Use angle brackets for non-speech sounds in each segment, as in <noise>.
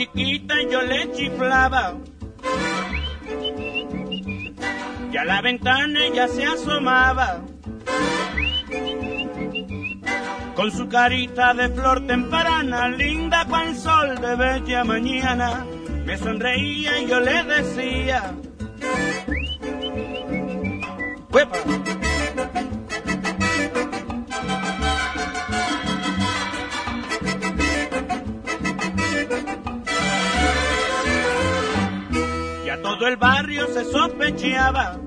Chiquita yo le chiflaba. Y a la ventana ella se asomaba. Con su carita de flor temprana, linda cual sol de bella mañana, me sonreía y yo le decía. ¡Huepa! Todo el barrio se sospechaba.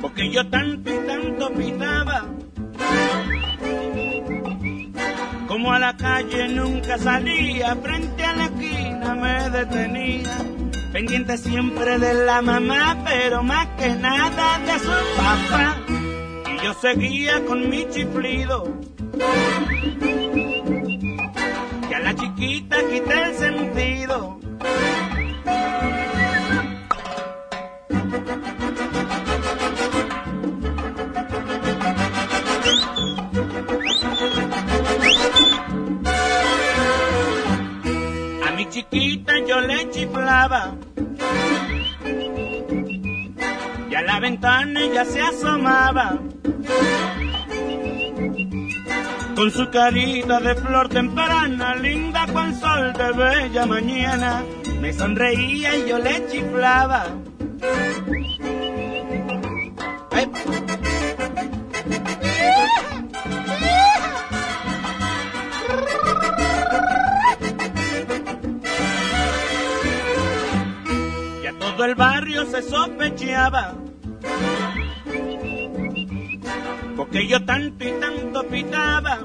Porque yo tanto y tanto pitaba. Como a la calle nunca salía, frente a la esquina me detenía. Pendiente siempre de la mamá, pero más que nada de su papá. Y yo seguía con mi chiflido. Que a la chiquita quité el sentido. Se asomaba. Con su carita de flor temprana, linda con sol de bella mañana, me sonreía y yo le chiflaba. Ay, y a todo el barrio se sospechaba. Porque yo tanto y tanto pitaba.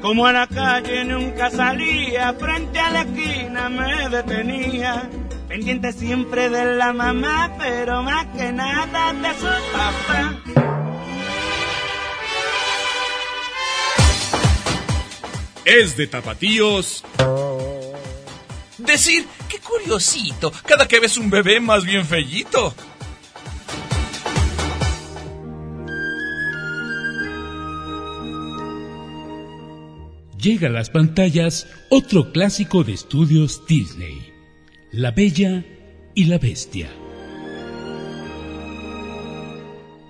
Como a la calle nunca salía, frente a la esquina me detenía. Pendiente siempre de la mamá, pero más que nada de su papá. Es de tapatíos. Decir, qué curiosito, cada que ves un bebé más bien fellito. Llega a las pantallas otro clásico de estudios Disney, La Bella y la Bestia.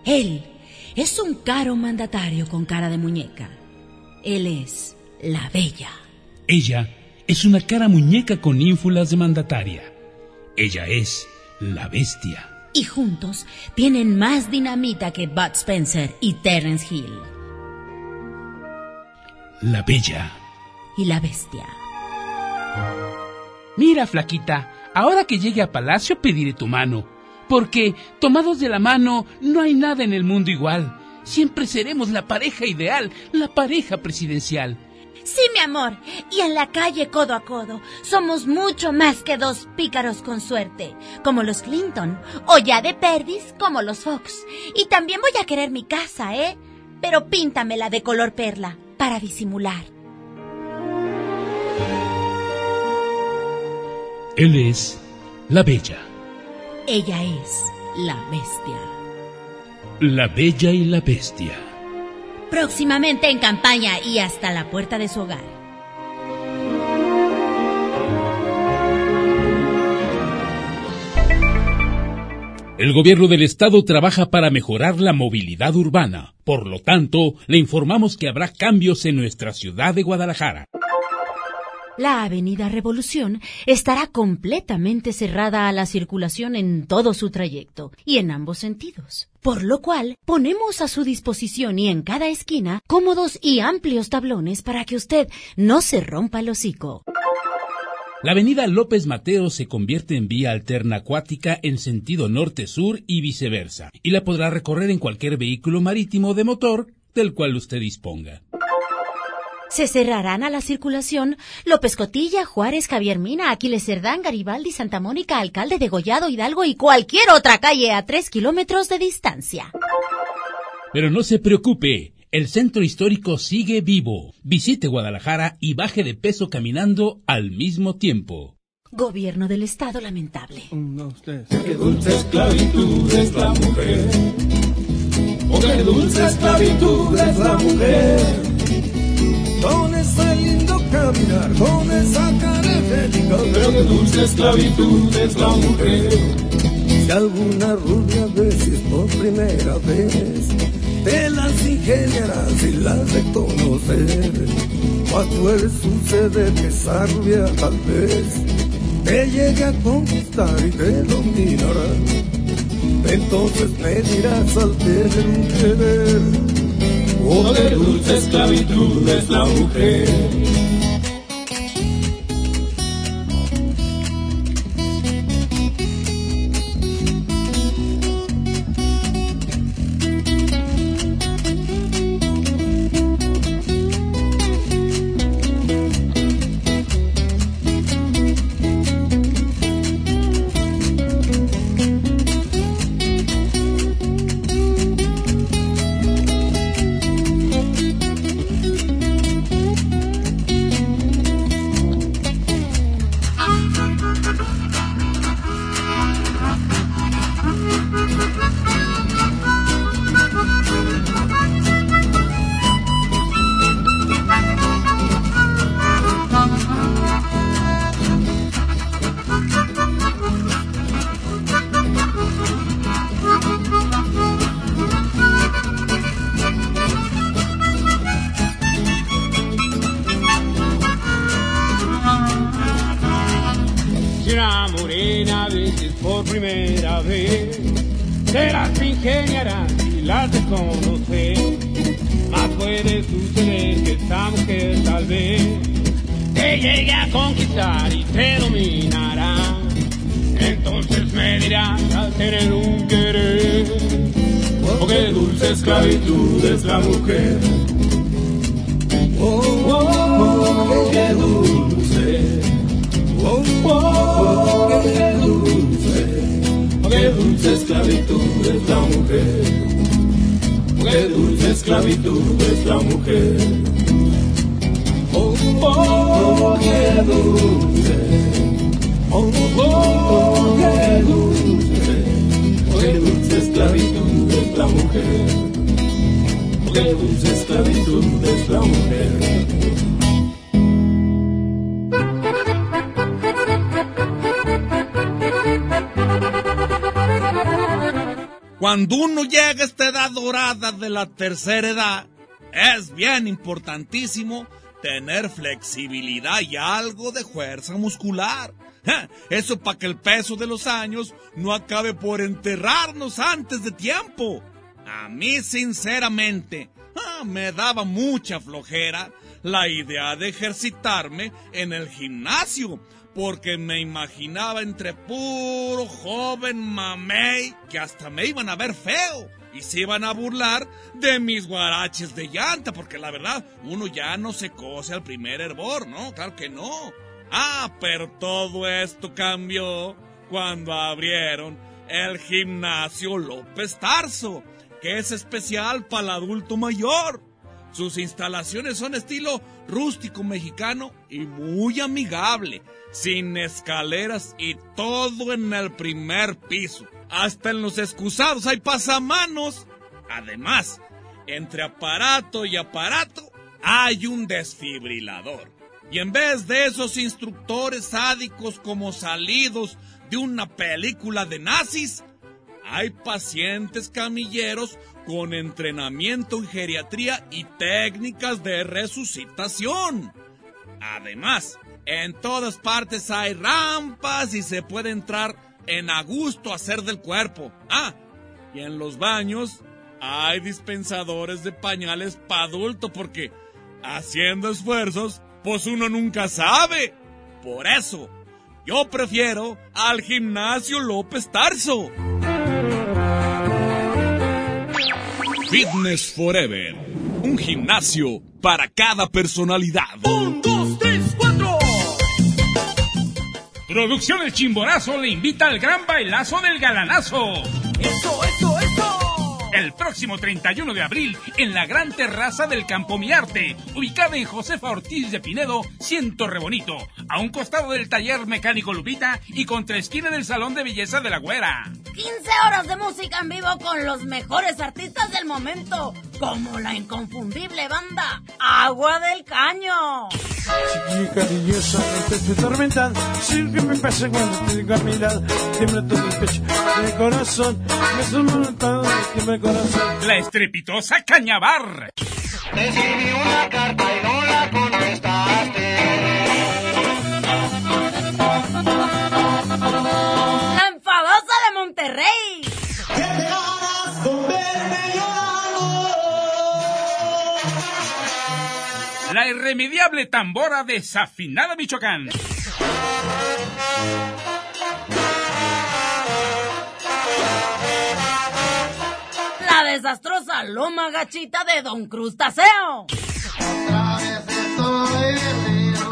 Él es un caro mandatario con cara de muñeca. Él es la Bella. Ella es una cara muñeca con ínfulas de mandataria. Ella es la Bestia. Y juntos tienen más dinamita que Bud Spencer y Terence Hill. La Bella. Y la Bestia. Mira, flaquita, ahora que llegue a palacio pediré tu mano, porque tomados de la mano no hay nada en el mundo igual. Siempre seremos la pareja ideal, la pareja presidencial. Sí, mi amor. Y en la calle codo a codo somos mucho más que dos pícaros con suerte, como los Clinton, o ya de perdis como los Fox. Y también voy a querer mi casa, ¿eh? Pero píntamela de color perla, para disimular. Él es la Bella. Ella es la Bestia. La Bella y la Bestia. Próximamente en campaña y hasta la puerta de su hogar. El gobierno del estado trabaja para mejorar la movilidad urbana. Por lo tanto, le informamos que habrá cambios en nuestra ciudad de Guadalajara. La Avenida Revolución estará completamente cerrada a la circulación en todo su trayecto y en ambos sentidos. Por lo cual, ponemos a su disposición y en cada esquina cómodos y amplios tablones para que usted no se rompa el hocico. La avenida López Mateo se convierte en vía alterna acuática en sentido norte-sur y viceversa, y la podrá recorrer en cualquier vehículo marítimo de motor del cual usted disponga. Se cerrarán a la circulación López Cotilla, Juárez, Javier Mina, Aquiles Cerdán, Garibaldi, Santa Mónica, Alcalde de Gollado, Hidalgo y cualquier otra calle a tres kilómetros de distancia. Pero no se preocupe, el centro histórico sigue vivo. Visite Guadalajara y baje de peso caminando al mismo tiempo. Gobierno del Estado lamentable. Qué dulce esclavitud es la mujer. Oh, qué dulce esclavitud es la mujer. Con ese lindo caminar, con esa cara. Pero qué dulce esclavitud es la mujer. Si alguna rubia veces por primera vez te las ingeniarás y las de. Cuando sucede que esa rubia tal vez te llegue a conquistar y te dominará. Entonces me dirás al tener un querer, oh, qué dulce esclavitud es la mujer. Cuando uno llega a esta edad dorada de la tercera edad, es bien importantísimo tener flexibilidad y algo de fuerza muscular. Eso para que el peso de los años no acabe por enterrarnos antes de tiempo. A mí, sinceramente, me daba mucha flojera la idea de ejercitarme en el gimnasio, porque me imaginaba entre puro joven mamey que hasta me iban a ver feo y se iban a burlar de mis guaraches de llanta, porque la verdad, uno ya no se cose al primer hervor, ¿no? Claro que no. Ah, pero todo esto cambió cuando abrieron el gimnasio López Tarso, que es especial para el adulto mayor. Sus instalaciones son estilo rústico mexicano y muy amigable, sin escaleras y todo en el primer piso. Hasta en los excusados hay pasamanos. Además, entre aparato y aparato hay un desfibrilador. Y en vez de esos instructores sádicos como salidos de una película de nazis, hay pacientes camilleros con entrenamiento en geriatría y técnicas de resucitación. Además, en todas partes hay rampas y se puede entrar en a gusto hacer del cuerpo. Ah, y en los baños hay dispensadores de pañales para adulto porque haciendo esfuerzos, pues uno nunca sabe. Por eso, yo prefiero al gimnasio López Tarso. Fitness Forever. Un gimnasio para cada personalidad. Un, dos, tres, cuatro. Producciones Chimborazo le invita al gran bailazo del galanazo. El próximo 31 de abril en la gran terraza del Campo Miarte, ubicada en Josefa Ortiz de Pinedo, Ciento Rebonito, a un costado del taller mecánico Lupita y contra esquina del Salón de Belleza de la Güera. 15 horas de música en vivo con los mejores artistas del momento, como la inconfundible banda Agua del Caño. Chiqui cariñosa, te tormentan, sin que me pase cuando te digo a mi lado, tiembla todo el pecho, el corazón, me son montado, tiembla el corazón. La estrepitosa Cañabar. Te escribí una carta y no la contestaste. La enfadosa de Monterrey. ¿Qué te ganas con verme llorando? La irremediable tambora desafinada Michoacán. Desastrosa loma gachita de Don Crustaceo. Otra vez estoy de río,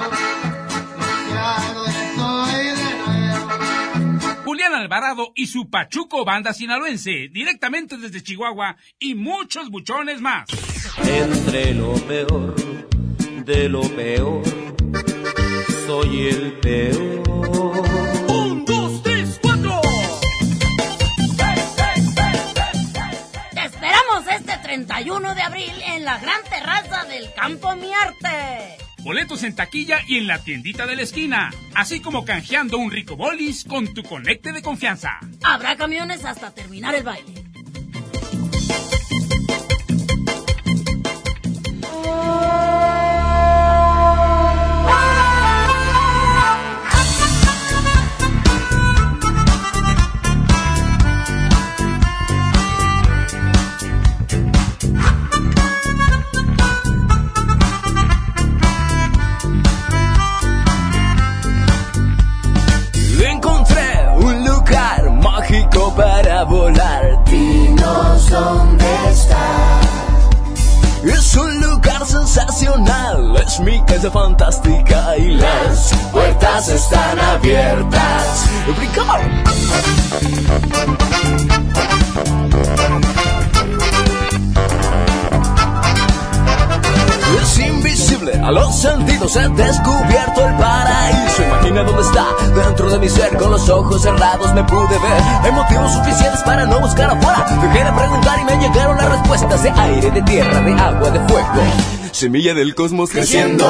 ya no estoy de nuevo. Julián Alvarado y su Pachuco Banda Sinaloense, directamente desde Chihuahua, y muchos buchones más. Entre lo peor de lo peor, soy el peor. 31 de abril en la gran terraza del Campo Miarte. Boletos en taquilla y en la tiendita de la esquina, así como canjeando un rico bolis con tu conecte de confianza. Habrá camiones hasta terminar el baile. Es fantástica y las puertas están abiertas. ¡Brincar! Es invisible a los sentidos, he descubierto el paraíso. Imagina dónde está, dentro de mi ser, con los ojos cerrados me pude ver. Hay motivos suficientes para no buscar afuera. Dejé de preguntar y me llegaron las respuestas de aire, de tierra, de agua, de fuego. Semilla del cosmos creciendo.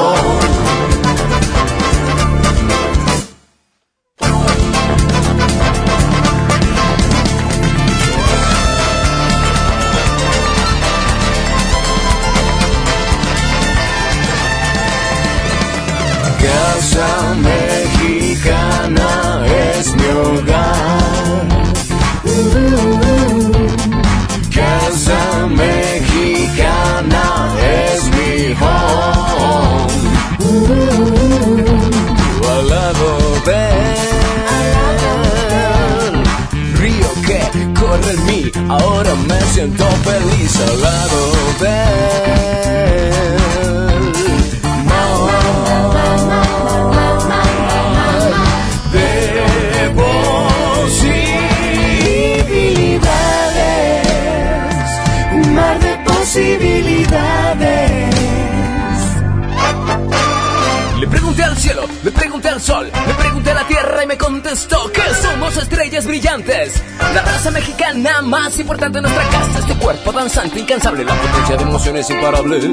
Estrellas brillantes. La raza mexicana más importante en nuestra casa, este cuerpo danzante, incansable, la potencia de emociones imparables.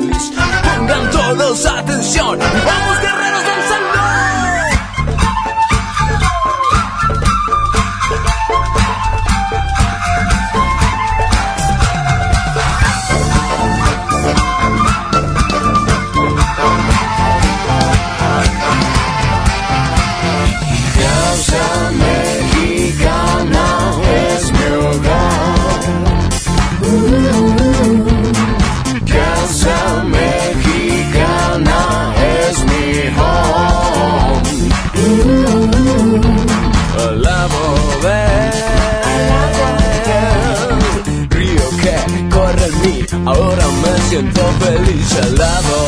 Pongan todos atención, vamos guerreros danzando. Siento feliz al lado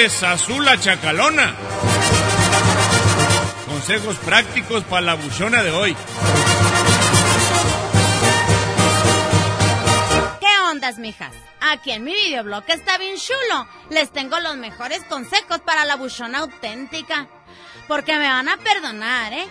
de Sazula Chacalona. Consejos prácticos para la buchona de hoy. ¿Qué ondas, mijas? Aquí en mi videoblog está bien chulo. Les tengo los mejores consejos para la buchona auténtica. Porque me van a perdonar, ¿eh?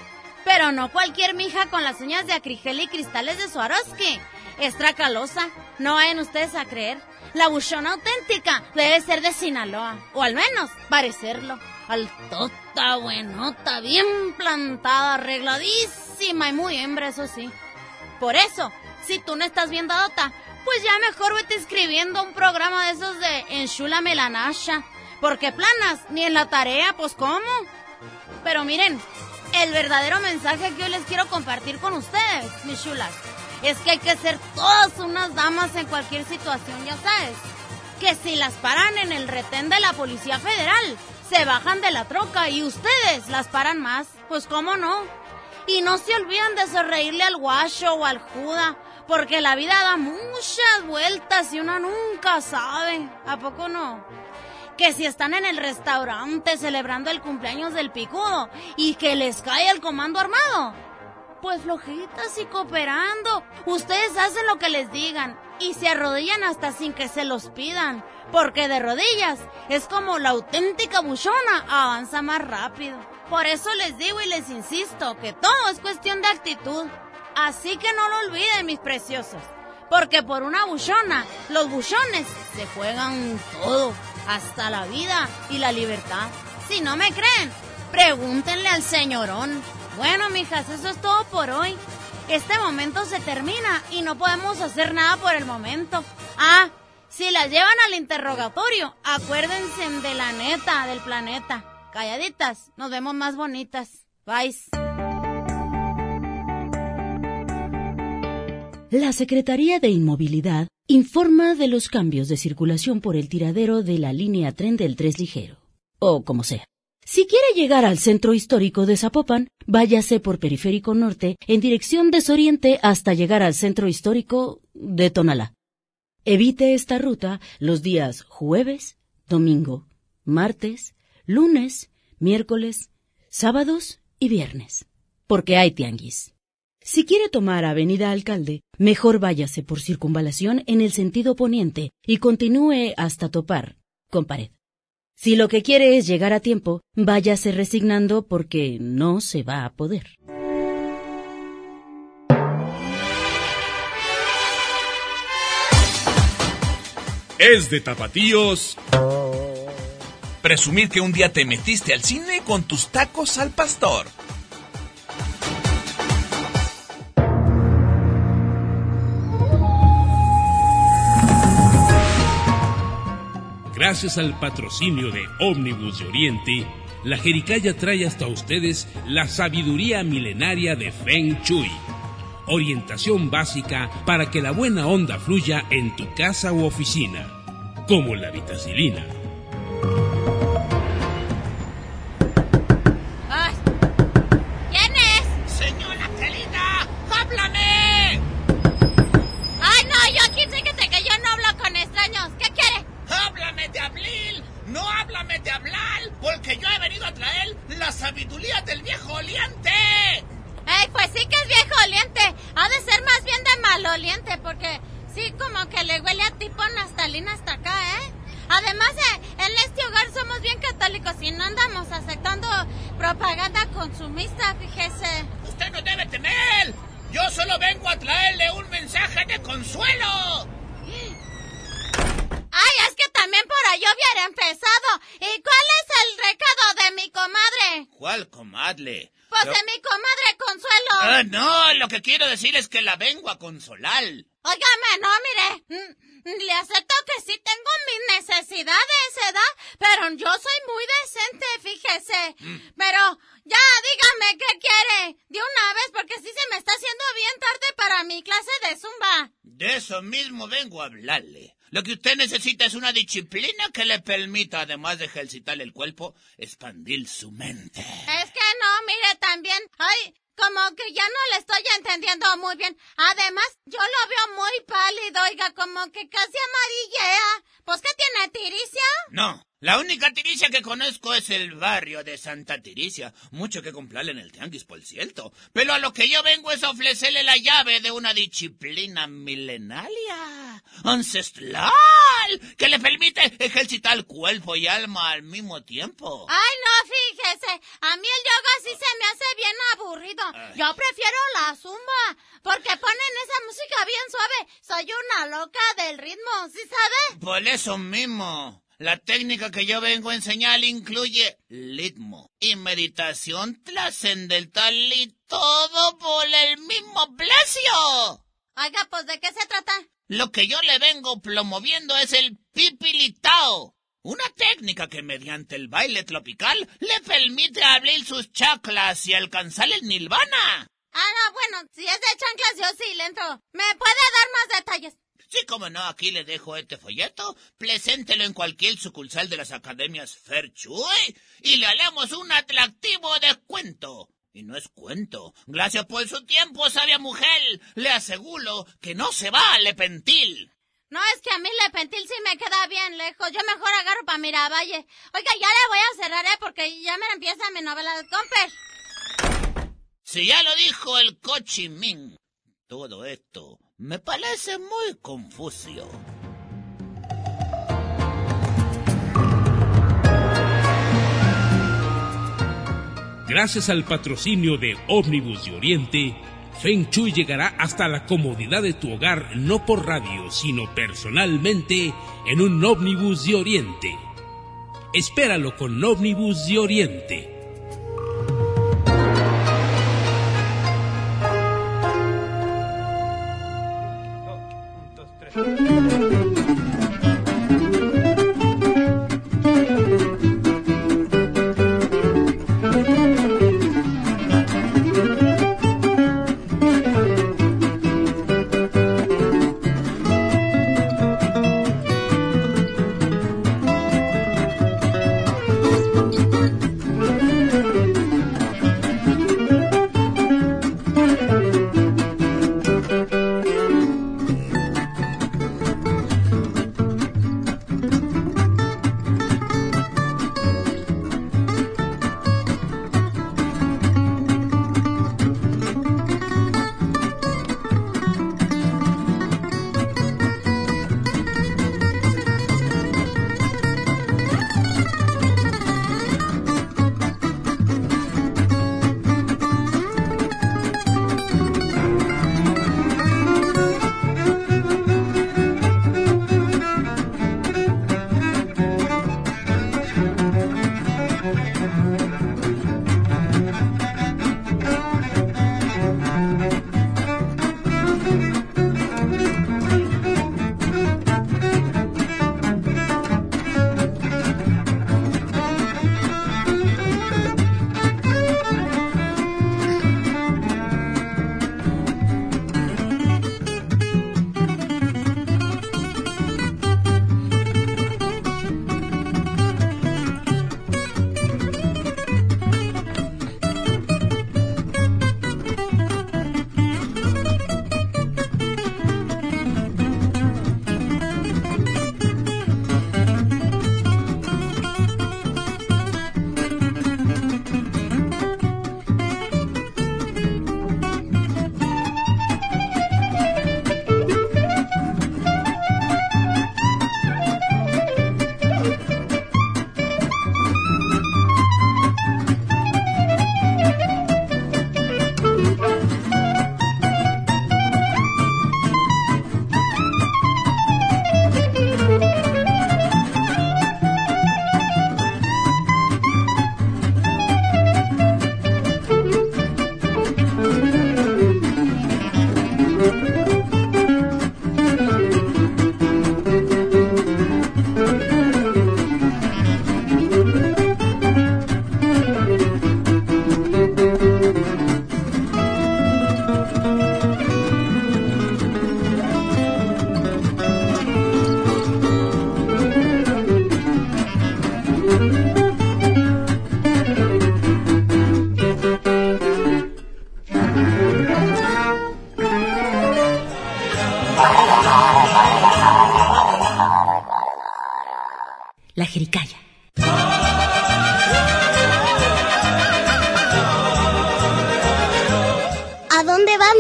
Pero no cualquier mija con las uñas de acrigel y cristales de Swarovski. Es tracalosa. No vayan ustedes a creer. La buchona auténtica debe ser de Sinaloa. O al menos parecerlo. Altota, buenota, bien plantada, arregladísima y muy hembra, eso sí. Por eso, si tú no estás bien dadota, pues ya mejor vete escribiendo un programa de esos de Enchula Melanasha. Porque planas, ni en la tarea, pues ¿cómo? Pero miren, el verdadero mensaje que yo les quiero compartir con ustedes, mis chulas, es que hay que ser todas unas damas en cualquier situación, ya sabes. Que si las paran en el retén de la Policía Federal, se bajan de la troca y ustedes las paran más, pues cómo no. Y no se olviden de sonreírle al guacho o al juda, porque la vida da muchas vueltas y uno nunca sabe. ¿A poco no? Que si están en el restaurante celebrando el cumpleaños del picudo y que les cae el comando armado, pues flojitas y cooperando. Ustedes hacen lo que les digan y se arrodillan hasta sin que se los pidan. Porque de rodillas es como la auténtica buchona avanza más rápido. Por eso les digo y les insisto que todo es cuestión de actitud. Así que no lo olviden, mis preciosos. Porque por una buchona, los buchones se juegan todo, hasta la vida y la libertad. Si no me creen, pregúntenle al señorón. Bueno, mijas, eso es todo por hoy. Este momento se termina y no podemos hacer nada por el momento. Ah, si las llevan al interrogatorio, acuérdense de la neta del planeta. Calladitas, nos vemos más bonitas. Bye. La Secretaría de Inmovilidad informa de los cambios de circulación por el tiradero de la línea tren del Tres Ligero, o como sea. Si quiere llegar al centro histórico de Zapopan, váyase por Periférico Norte en dirección desoriente hasta llegar al centro histórico de Tonalá. Evite esta ruta los días jueves, domingo, martes, lunes, miércoles, sábados y viernes, porque hay tianguis. Si quiere tomar Avenida Alcalde, mejor váyase por circunvalación en el sentido poniente y continúe hasta topar con pared. Si lo que quiere es llegar a tiempo, váyase resignando porque no se va a poder. Es de tapatíos. Presumir que un día te metiste al cine con tus tacos al pastor. Gracias al patrocinio de Omnibus de Oriente, la Jericaya trae hasta ustedes la sabiduría milenaria de Feng Shui. Orientación básica para que la buena onda fluya en tu casa u oficina, como la vitacilina. Consolar. Que usted necesita es una disciplina que le permita, además de ejercitar el cuerpo, expandir su mente. Es que no, mire, también. Ay, como que ya no le estoy entendiendo muy bien. Además, yo lo veo muy pálido, oiga, como que casi amarillea. ¿Pues qué tiene, tiricia? No, la única tiricia que conozco es el barrio de Santa Tiricia. Mucho que comprarle en el tianguis, por cierto. Pero a lo que yo vengo es ofrecerle la llave de una disciplina milenaria, ancestral, que le permite ejercitar cuerpo y alma al mismo tiempo. Ay, no, fíjese. A mí el yoga sí se me hace bien aburrido. Yo prefiero la zumba, porque ponen esa música bien suave. Soy una loca del ritmo, ¿sí sabe? Por eso mismo, la técnica que yo vengo a enseñar incluye ritmo y meditación trascendental y todo por el mismo precio. Oiga, pues, ¿de qué se trata? Lo que yo le vengo promoviendo es el pipilitao, una técnica que mediante el baile tropical le permite abrir sus chakras y alcanzar el nirvana. Ah, no, bueno, si es de chanclas yo sí le entro. ¿Me puede dar más detalles? Sí, como no, aquí le dejo este folleto, preséntelo en cualquier sucursal de las academias Ferchuy y le haremos un atractivo descuento. Y no es cuento. Gracias por su tiempo, sabia mujer. Le aseguro que no se va a arrepentir. No, es que a mí Lepentil sí me queda bien lejos. Yo mejor agarro para Miravalle. Oiga, ya le voy a cerrar, ¿eh? Porque ya me empieza mi novela de compes. Si ya lo dijo el Cochimín, todo esto me parece muy confuso. Gracias al patrocinio de Omnibus de Oriente, Feng Shui llegará hasta la comodidad de tu hogar no por radio, sino personalmente en un Omnibus de Oriente. Espéralo con Omnibus de Oriente.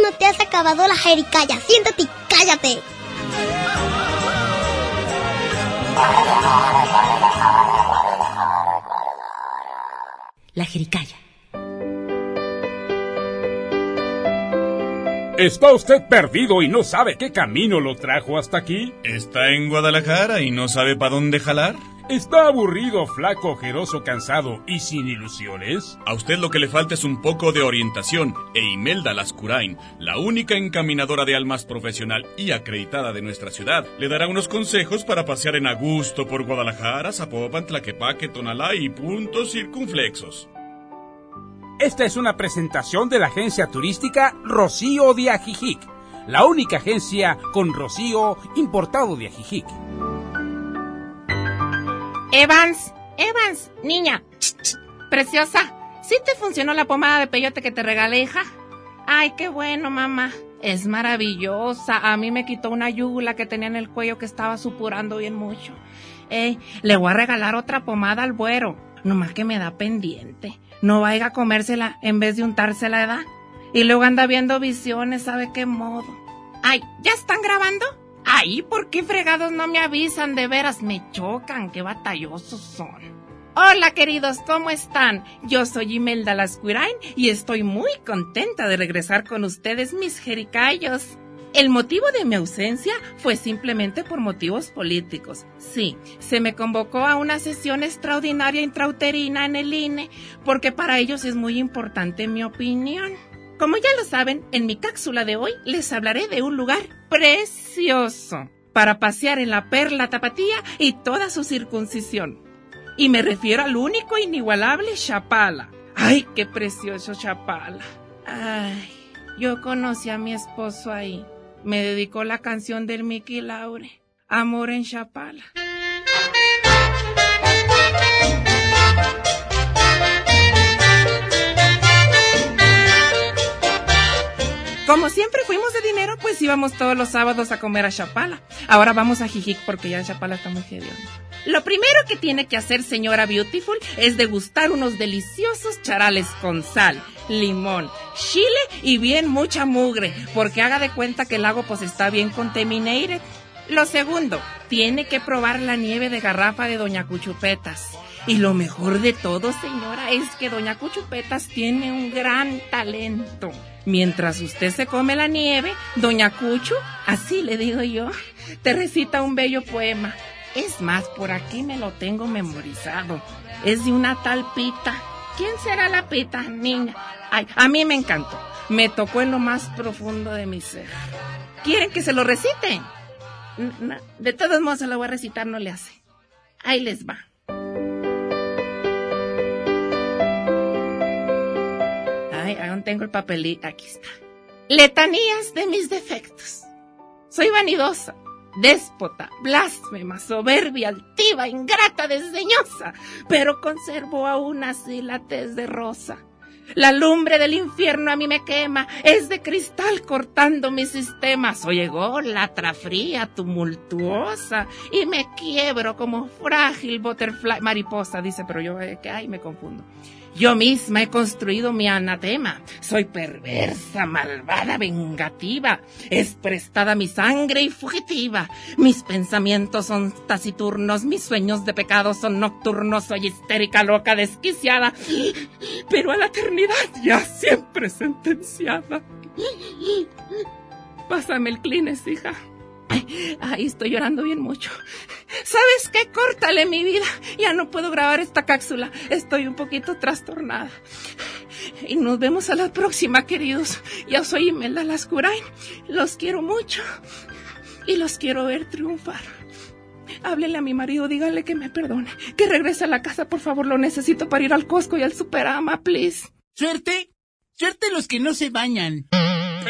No te has acabado la jericaya. Siéntate y cállate. La Jericaya. ¿Está usted perdido y no sabe qué camino lo trajo hasta aquí? ¿Está en Guadalajara y no sabe para dónde jalar? ¿Está aburrido, flaco, ojeroso, cansado y sin ilusiones? A usted lo que le falta es un poco de orientación e Imelda Lascurain, la única encaminadora de almas profesional y acreditada de nuestra ciudad, le dará unos consejos para pasear en a gusto por Guadalajara, Zapopan, Tlaquepaque, Tonalá y puntos circunflexos. Esta es una presentación de la agencia turística Rocío de Ajijic, la única agencia con rocío importado de Ajijic. Evans, Evans, niña, preciosa, ¿sí te funcionó la pomada de peyote que te regalé, hija? Ay, qué bueno, mamá. Es maravillosa. A mí me quitó una yugula que tenía en el cuello que estaba supurando bien mucho. Ey, le voy a regalar otra pomada al güero. Nomás que me da pendiente. No vaya a comérsela en vez de untársela, ¿edad? Y luego anda viendo visiones, ¿sabe qué modo? Ay, ¿ya están grabando? Ay, ¿por qué fregados no me avisan? De veras, me chocan, qué batallosos son. Hola queridos, ¿cómo están? Yo soy Imelda Lascurain y estoy muy contenta de regresar con ustedes, mis jericayos. El motivo de mi ausencia fue simplemente por motivos políticos. Sí, se me convocó a una sesión extraordinaria intrauterina en el INE, porque para ellos es muy importante mi opinión. Como ya lo saben, en mi cápsula de hoy les hablaré de un lugar precioso para pasear en la perla tapatía y toda su circuncisión. Y me refiero al único inigualable Chapala. ¡Ay, qué precioso Chapala! ¡Ay! Yo conocí a mi esposo ahí. Me dedicó la canción del Mickey Laure, Amor en Chapala. Como siempre fuimos de dinero, pues íbamos todos los sábados a comer a Chapala. Ahora vamos a Jijic porque ya Chapala está muy hediondo. Lo primero que tiene que hacer señora Beautiful es degustar unos deliciosos charales con sal, limón, chile y bien mucha mugre, porque haga de cuenta que el lago pues está bien contaminated. Lo segundo, tiene que probar la nieve de garrafa de Doña Cuchupetas. Y lo mejor de todo, señora, es que Doña Cuchupetas tiene un gran talento. Mientras usted se come la nieve, Doña Cuchu, así le digo yo, te recita un bello poema. Es más, por aquí me lo tengo memorizado. Es de una tal Pita. ¿Quién será la Pita, niña? Ay, a mí me encantó. Me tocó en lo más profundo de mi ser. ¿Quieren que se lo recite? De todos modos se lo voy a recitar, no le hace. Ahí les va. Tengo el papelito. Aquí está. Letanías de mis defectos. Soy vanidosa, déspota, blasfema, soberbia, altiva, ingrata, desdeñosa, pero conservo aún así la tez de rosa. La lumbre del infierno a mí me quema, es de cristal cortando mi sistema. Soy ególatra, fría, tumultuosa, y me quiebro como frágil butterfly, mariposa, dice, pero yo, eh, que ay, me confundo. Yo misma he construido mi anatema. Soy perversa, malvada, vengativa. Es prestada mi sangre y fugitiva. Mis pensamientos son taciturnos, mis sueños de pecado son nocturnos. Soy histérica, loca, desquiciada. Pero a la eternidad ya siempre sentenciada. Pásame el clines, hija. Ay, estoy llorando bien mucho. ¿Sabes qué? Córtale mi vida. Ya no puedo grabar esta cápsula. Estoy un poquito trastornada. Y nos vemos a la próxima, queridos. Yo soy Imelda Lascurain. Los quiero mucho. Y los quiero ver triunfar. Háblele a mi marido, dígale que me perdone. Que regrese a la casa, por favor. Lo necesito para ir al Costco y al Superama, please. Suerte. Suerte los que no se bañan.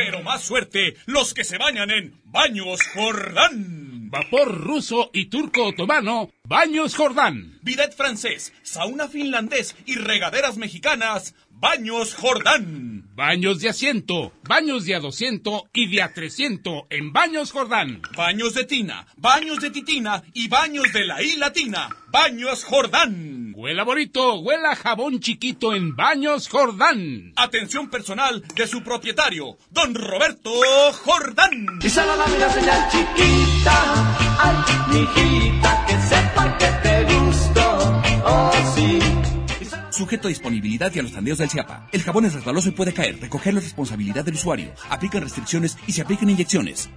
Pero más suerte los que se bañan en Baños Jordán. Vapor ruso y turco otomano, Baños Jordán. Bidet francés, sauna finlandés y regaderas mexicanas, Baños Jordán. Baños de asiento, baños de a 200 y de a 300 en Baños Jordán. Baños de tina, baños de titina y baños de la I latina. Baños Jordán. Huela bonito, huela jabón chiquito en Baños Jordán. Atención personal de su propietario, don Roberto Jordán. Y solo la mira señal chiquita, ay, mijita, que sepa que te gusto, oh sí. Sujeto a disponibilidad y a los tandeos del CIAPA. El jabón es resbaloso y puede caer. Recogerlo es responsabilidad del usuario. Aplican restricciones y se aplican inyecciones.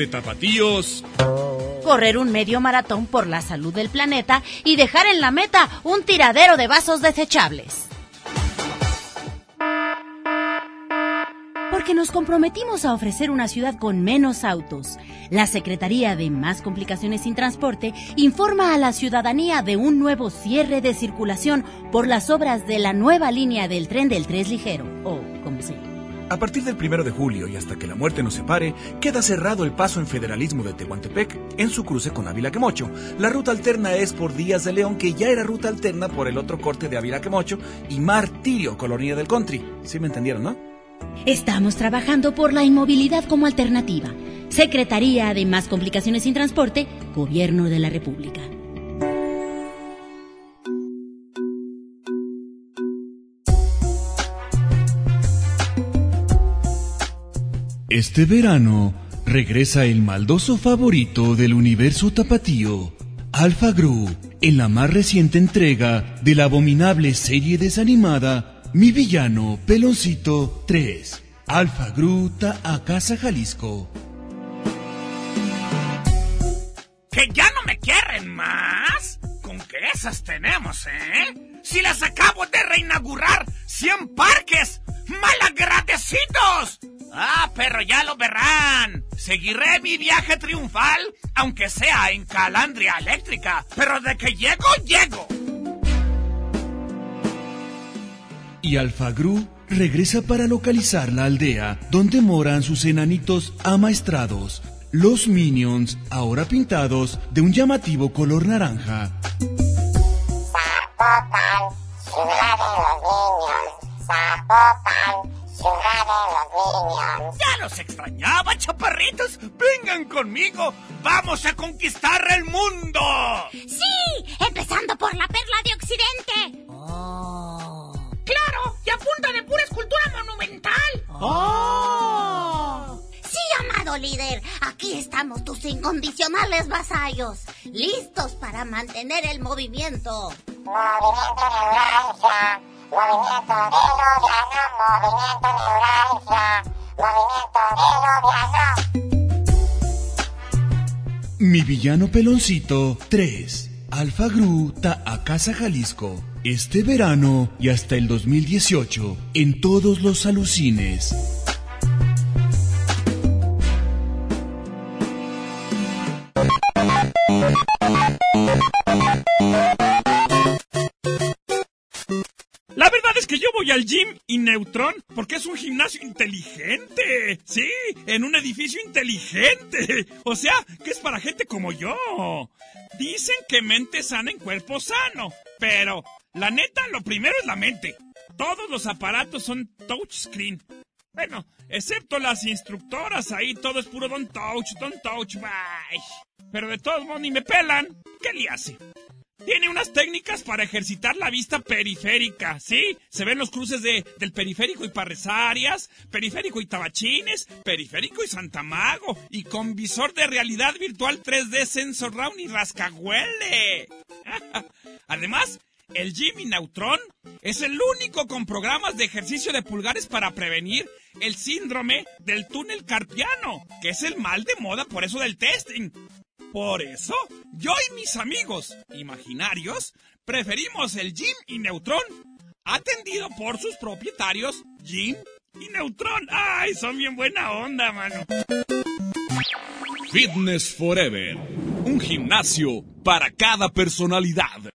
De tapatíos. Correr un medio maratón por la salud del planeta y dejar en la meta un tiradero de vasos desechables. Porque nos comprometimos a ofrecer una ciudad con menos autos. La Secretaría de Más Complicaciones sin Transporte informa a la ciudadanía de un nuevo cierre de circulación por las obras de la nueva línea del tren del Tres Ligero, o como se. A partir del primero de julio y hasta que la muerte nos separe, queda cerrado el paso en federalismo de Tehuantepec en su cruce con Ávila Quemocho. La ruta alterna es por Díaz de León, que ya era ruta alterna por el otro corte de Ávila Quemocho, y Martirio, Colonia del Country. ¿Sí me entendieron, no? Estamos trabajando por la inmovilidad como alternativa. Secretaría de Más Complicaciones sin Transporte, Gobierno de la República. Este verano regresa el maldoso favorito del universo tapatío, Alpha Gru, en la más reciente entrega de la abominable serie desanimada Mi Villano Peloncito 3, Alpha Gru a Casa Jalisco. ¿Que ya no me quieren más? ¿Con qué esas tenemos, eh? Si las acabo de reinaugurar 100 parques, malagradecidos. Ah, pero ya lo verán. Seguiré mi viaje triunfal, aunque sea en calandria eléctrica. Pero de que llego, llego. Y Alpha Gru regresa para localizar la aldea donde moran sus enanitos amaestrados, los Minions, ahora pintados de un llamativo color naranja. Zapopan, ciudad de los niños. Zapopan, ciudad de los niños. Ya los extrañaba, chaparritos. Vengan conmigo. Vamos a conquistar el mundo. Sí, empezando por la perla de Occidente. Claro, y a punta de pura escultura monumental. ¡Oh! Amado líder, aquí estamos tus incondicionales vasallos, listos para mantener el movimiento. Movimiento neuralgia. Movimiento de. Movimiento neuralgia. Movimiento de. Mi villano peloncito 3. Alfa Gru Ta a Casa Jalisco. Este verano y hasta el 2018 en todos los alucines. Al gym y Neutron porque es un gimnasio inteligente. Sí, en un edificio inteligente. <laughs> O sea, que es para gente como yo. Dicen que mente sana en cuerpo sano. Pero, la neta, lo primero es la mente. Todos los aparatos son touchscreen. Bueno, excepto las instructoras, ahí todo es puro don touch, don touch, bye. Pero de todos modos ni me pelan. ¿Qué le hace? Tiene unas técnicas para ejercitar la vista periférica, ¿sí? Se ven los cruces de, del periférico y Parresarias, periférico y Tabachines, periférico y Santamago, y con visor de realidad virtual 3D Sensor Round y Rascahuele. <laughs> Además, el Jimmy Neutron es el único con programas de ejercicio de pulgares para prevenir el síndrome del túnel carpiano, que es el mal de moda por eso del testing. Por eso, yo y mis amigos imaginarios preferimos el Jim y Neutron, atendido por sus propietarios, Jim y Neutron. ¡Ay, son bien buena onda, mano! Fitness Forever. Un gimnasio para cada personalidad.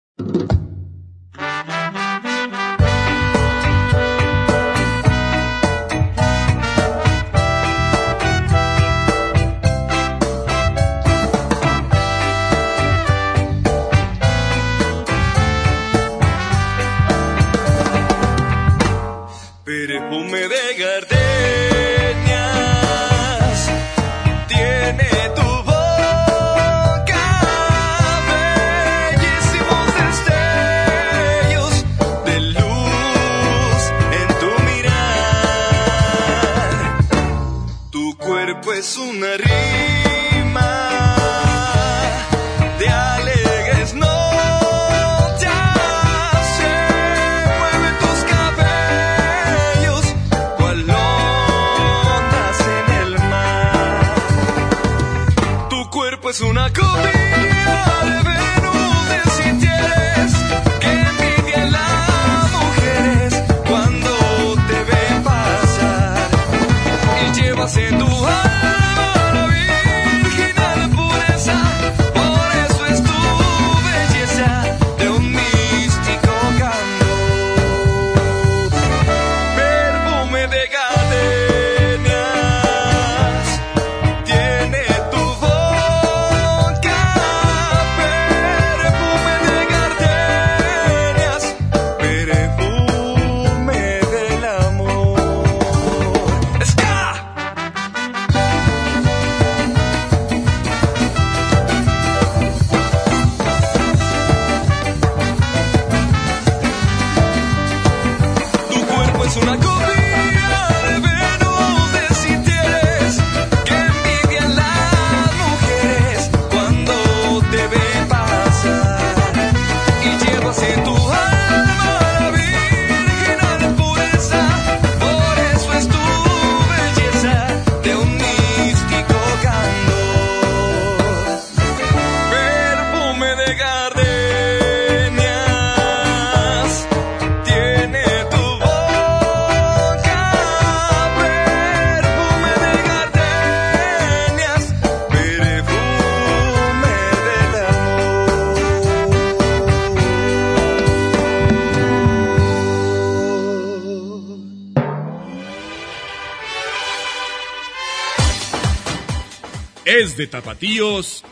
Es de tapatíos.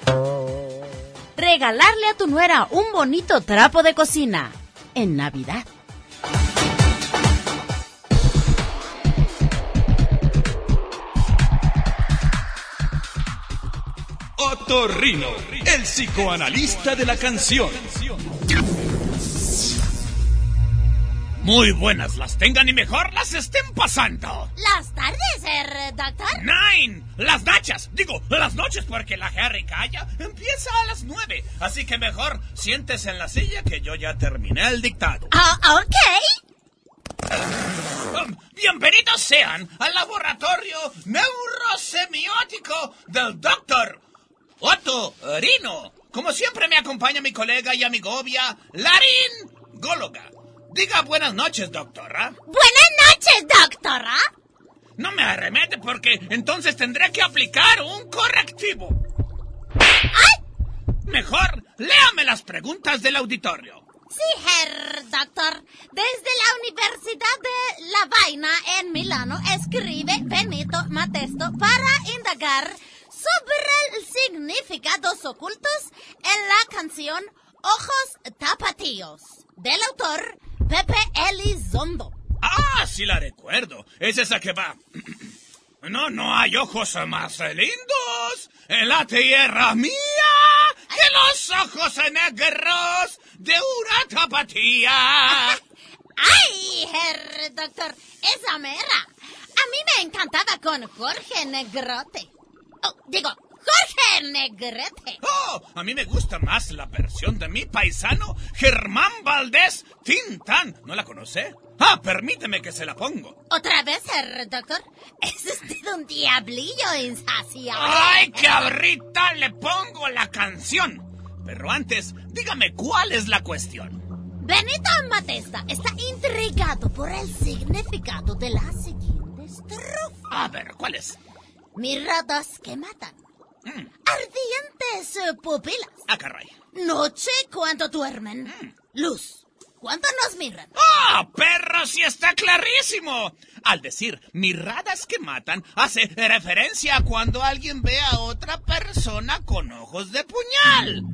Regalarle a tu nuera un bonito trapo de cocina en Navidad. Otorrino, el psicoanalista de la canción. Muy buenas las tengan y mejor las estén pasando. Las tardes, eh, doctor. Nine, las nachas, digo, las noches porque la jericaya empieza a las nueve. Así que mejor siéntese en la silla que yo ya terminé el dictado. Ah, ok. Um, Bienvenidos sean al laboratorio neurosemiótico del doctor Otto Rino. Como siempre me acompaña mi colega y amigovia, Larín Góloga. Diga buenas noches, doctora. Buenas noches, doctora. No me arremete porque entonces tendré que aplicar un correctivo. Mejor, léame las preguntas del auditorio. Sí, Herr Doctor. Desde la Universidad de La Vaina en Milano escribe Benito Matesto para indagar sobre el significados ocultos en la canción Ojos Tapatíos del autor Pepe Elizondo. Ah, sí la recuerdo. Es esa que va. <clears throat> No, no hay ojos más lindos en la tierra mía que los ojos negros de una tapatía. <laughs> ¡Ay, Herr Doctor! Esa mera. A mí me encantaba con Jorge Negrote. Oh, digo, Jorge Negrete. Oh, a mí me gusta más la versión de mi paisano Germán Valdés Tintán. ¿No la conoce? Ah, permíteme que se la pongo. ¿Otra vez, Herr Doctor? Es usted un diablillo insaciable. ¡Ay, que ahorita le pongo la canción! Pero antes, dígame cuál es la cuestión. Benito Matesta está intrigado por el significado de la siguiente estrofa. A ver, ¿cuál es? Miradas que matan. Ardientes eh, pupilas. Ah, caray. Noche cuando duermen. Luz. ¿Cuánto nos miran? ¡Ah, perro, sí está clarísimo! Al decir miradas que matan, hace referencia a cuando alguien ve a otra persona con ojos de puñal.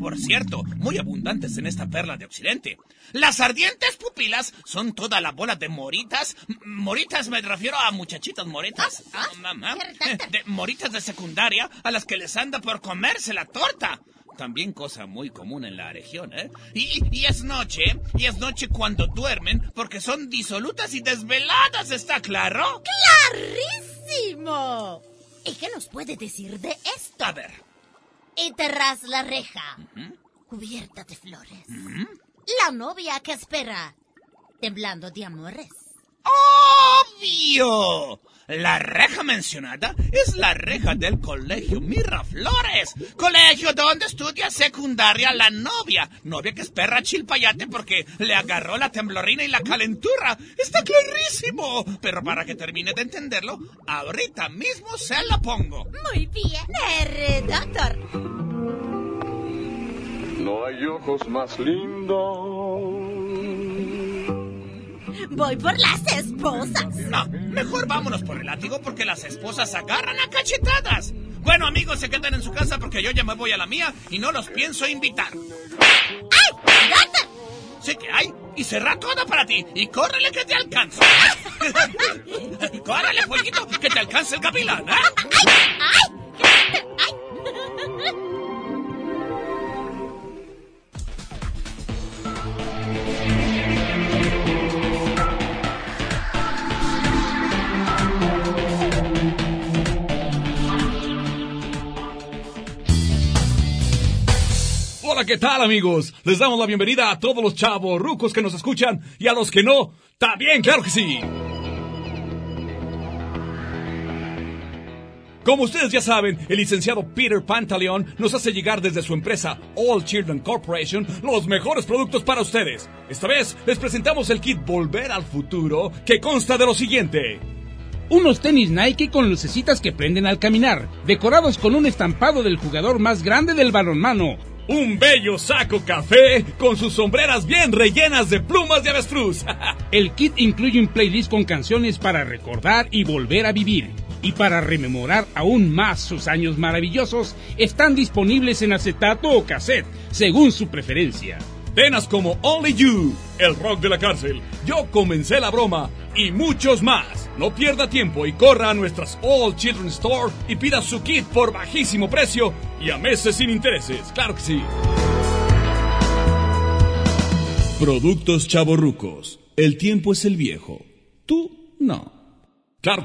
Por cierto, muy abundantes en esta perla de Occidente. Las ardientes pupilas son toda la bola de moritas. Moritas me refiero a muchachitas moritas. Mamá. <laughs> De moritas de secundaria a las que les anda por comerse la torta. También cosa muy común en la región, ¿eh? Y, y es noche, y es noche cuando duermen, porque son disolutas y desveladas, ¿está claro? ¡Clarísimo! ¿Y qué nos puede decir de esto? A ver. Y tras la reja, cubierta de flores, la novia que espera, temblando de amores. ¡Obvio! La reja mencionada es la reja del colegio Miraflores, colegio donde estudia secundaria la novia, novia que espera a Chilpayate porque le agarró la temblorina y la calentura. Está clarísimo, pero para que termine de entenderlo, ahorita mismo se la pongo. Muy bien, Herr Doctor. No hay ojos más lindos. Voy por las esposas. No, mejor vámonos por el látigo porque las esposas agarran a cachetadas. Bueno, amigos, se quedan en su casa porque yo ya me voy a la mía y no los pienso invitar. ¡Ay! ¡Doctor! Sí que hay. Y cerra todo para ti. Y córrele que te alcanzo. <laughs> <laughs> córrele, fueguito, que te alcance el capilán, ¿eh? ¿Qué ¿qué tal amigos? Les damos la bienvenida a todos los chavos rucos que nos escuchan y a los que no, también, claro que sí. Como ustedes ya saben, el licenciado Peter Pantaleon nos hace llegar desde su empresa All Children Corporation los mejores productos para ustedes. Esta vez les presentamos el kit Volver al Futuro que consta de lo siguiente. Unos tenis Nike con lucecitas que prenden al caminar, decorados con un estampado del jugador más grande del balonmano. Un bello saco café con sus sombreras bien rellenas de plumas de avestruz. <laughs> El kit incluye un playlist con canciones para recordar y volver a vivir. Y para rememorar aún más sus años maravillosos, están disponibles en acetato o cassette, según su preferencia. Tenas como Only You, El Rock de la Cárcel, Yo Comencé la Broma y muchos más. No pierda tiempo y corra a nuestras All Children Store y pida su kit por bajísimo precio y a meses sin intereses. Claro que sí. Productos chavorrucos. El tiempo es el viejo. Tú no. Claro.